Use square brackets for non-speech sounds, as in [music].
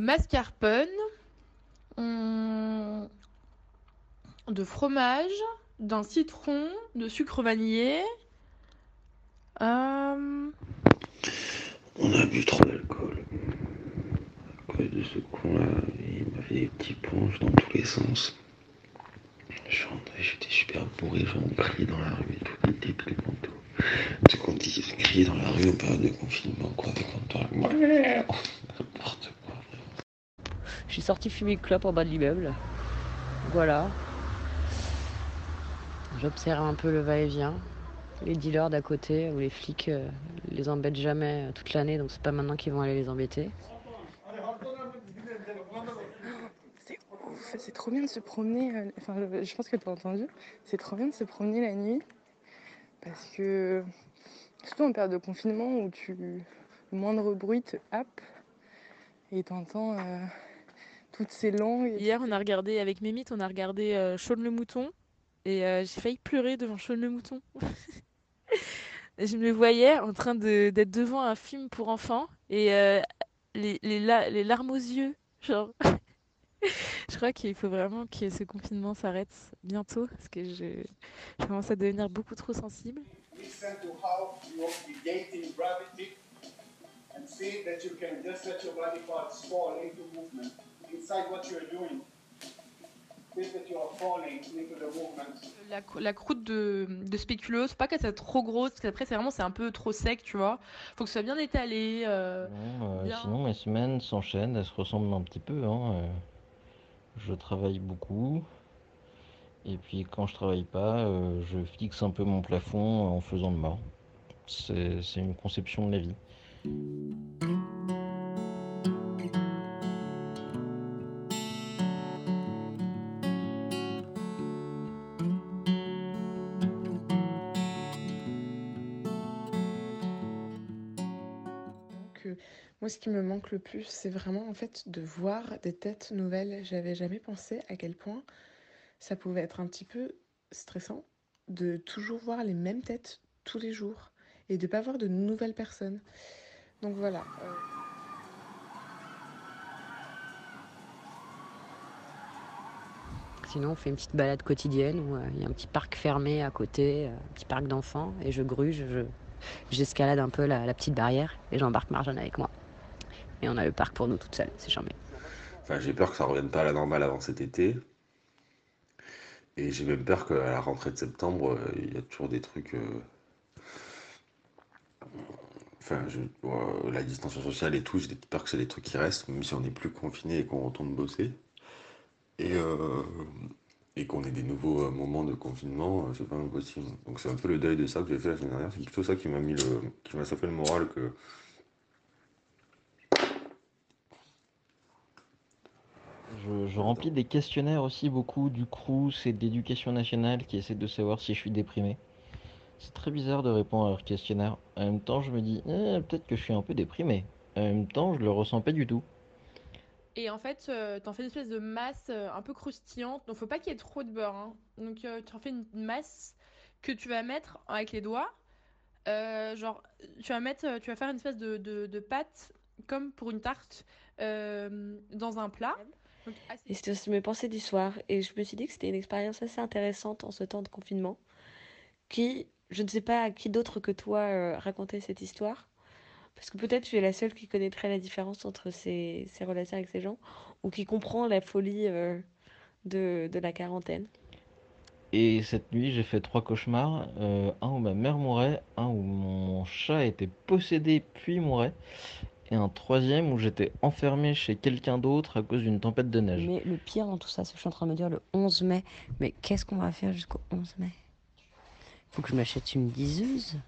mascarpone, de fromage, d'un citron, de sucre vanillé. Euh, On a bu trop d'alcool. À de ce con-là, il m'a fait des petits ponches dans tous les sens. J'étais super bourré, j'en crié dans la rue et tout, des débile mentaux. Tu sais dit crier dans la rue en période de confinement, quoi, avec Antoine. [laughs] N'importe suis sortie fumer une clope en bas de l'immeuble. Voilà. J'observe un peu le va-et-vient. Les dealers d'à côté ou les flics euh, les embêtent jamais euh, toute l'année, donc c'est pas maintenant qu'ils vont aller les embêter. C'est ouf, c'est trop bien de se promener. euh, Enfin, je- je pense que tu as entendu. C'est trop bien de se promener la nuit. Parce que, surtout en période de confinement où tu, moindre bruit te happe et t'entends euh, toutes ces langues. Hier, on a regardé avec Mémite, on a regardé euh, Shaun le mouton et euh, j'ai failli pleurer devant Shaun le mouton. [laughs] Je me voyais en train de- d'être devant un film pour enfants et euh, les, les, la- les larmes aux yeux, genre. [laughs] Je crois qu'il faut vraiment que ce confinement s'arrête bientôt parce que je, je commence à devenir beaucoup trop sensible. listen to how you negating gravity and see that you can just let your body parts fall into movement La, la croûte de, de spéculoos, faut pas qu'elle soit trop grosse parce qu'après c'est vraiment c'est un peu trop sec, tu vois. Faut que ce soit bien étalé. euh, Non, euh, bien. sinon, mes semaines s'enchaînent, elles se ressemblent un petit peu. hein, euh, Je travaille beaucoup. Et puis quand je travaille pas, euh, je fixe un peu mon plafond en faisant le mort. C'est c'est une conception de la vie. Moi, ce qui me manque le plus, c'est vraiment en fait de voir des têtes nouvelles. J'avais jamais pensé à quel point ça pouvait être un petit peu stressant de toujours voir les mêmes têtes tous les jours et de pas voir de nouvelles personnes. Donc voilà. euh, Sinon, on fait une petite balade quotidienne où euh, il y a un petit parc fermé à côté, euh, un petit parc d'enfants, et je gruge, j'escalade un peu la, petite barrière, et j'embarque Marjane avec moi. Et on a le parc pour nous toute seule, c'est charmé. Enfin, j'ai peur que ça revienne pas à la normale avant cet été. Et j'ai même peur qu'à la rentrée de septembre, euh, il y a toujours des trucs. euh, Enfin, euh, la distanciation sociale et tout, j'ai peur que c'est des trucs qui restent, même si on n'est plus confiné et qu'on retourne bosser. Et, euh, et qu'on ait des nouveaux euh, moments de confinement, euh, c'est pas impossible. Donc c'est un peu le deuil de ça que j'ai fait la semaine dernière. C'est plutôt ça qui m'a mis le, qui m'a sauvé le moral que. Je, remplis des questionnaires aussi beaucoup du CRUS et de l'éducation nationale qui essaient de savoir si je suis déprimé. C'est très bizarre de répondre à leurs questionnaires. En même temps, je me dis, Eh, peut-être que je suis un peu déprimé. En même temps, je le ressens pas du tout. Et en fait, euh, t'en fais une espèce de masse euh, un peu croustillante. Donc, faut pas qu'il y ait trop de beurre. hein. Donc, euh, tu en fais une masse que tu vas mettre avec les doigts. Euh, genre, tu vas mettre, tu vas faire une espèce de, de, de pâte comme pour une tarte euh, dans un plat. Donc, assez- Et c'était mes pensées du soir. Et je me suis dit que c'était une expérience assez intéressante en ce temps de confinement. Qui, je ne sais pas à qui d'autre que toi euh, raconter cette histoire. Parce que peut-être tu es la seule qui connaîtrait la différence entre ces, ces relations avec ces gens. Ou qui comprend la folie euh, de, de la quarantaine. Et cette nuit, j'ai fait trois cauchemars. euh, un où ma mère mourait, un où mon chat était possédé puis mourait, et un troisième où j'étais enfermé chez quelqu'un d'autre à cause d'une tempête de neige. Mais le pire dans tout ça, c'est que je suis en train de me dire le 11 mai. Mais qu'est-ce qu'on va faire jusqu'au 11 mai? Faut que je m'achète une diseuse.